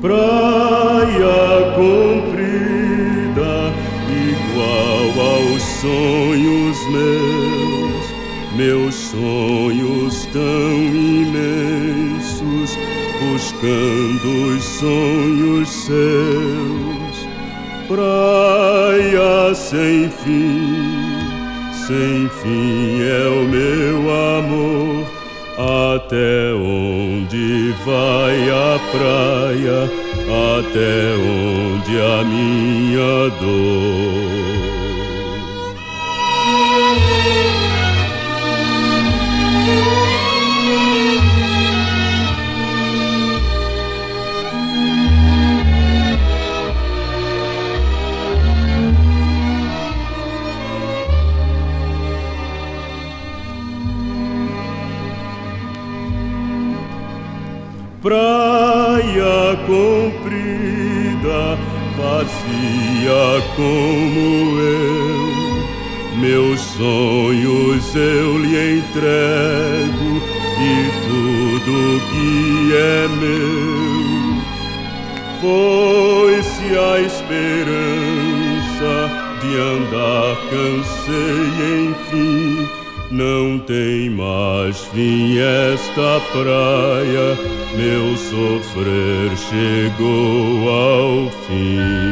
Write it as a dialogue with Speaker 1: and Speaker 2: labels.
Speaker 1: Praia comprida, igual aos sonhos meus, meus sonhos tão buscando os sonhos seus, praia sem fim, sem fim é o meu amor. Até onde vai a praia, até onde a minha dor. Praia comprida, vazia como eu. Meus sonhos eu lhe entrego e tudo que é meu. Foi-se a esperança de andar, cansei enfim não tem mais fim esta praia, meu sofrer chegou ao fim.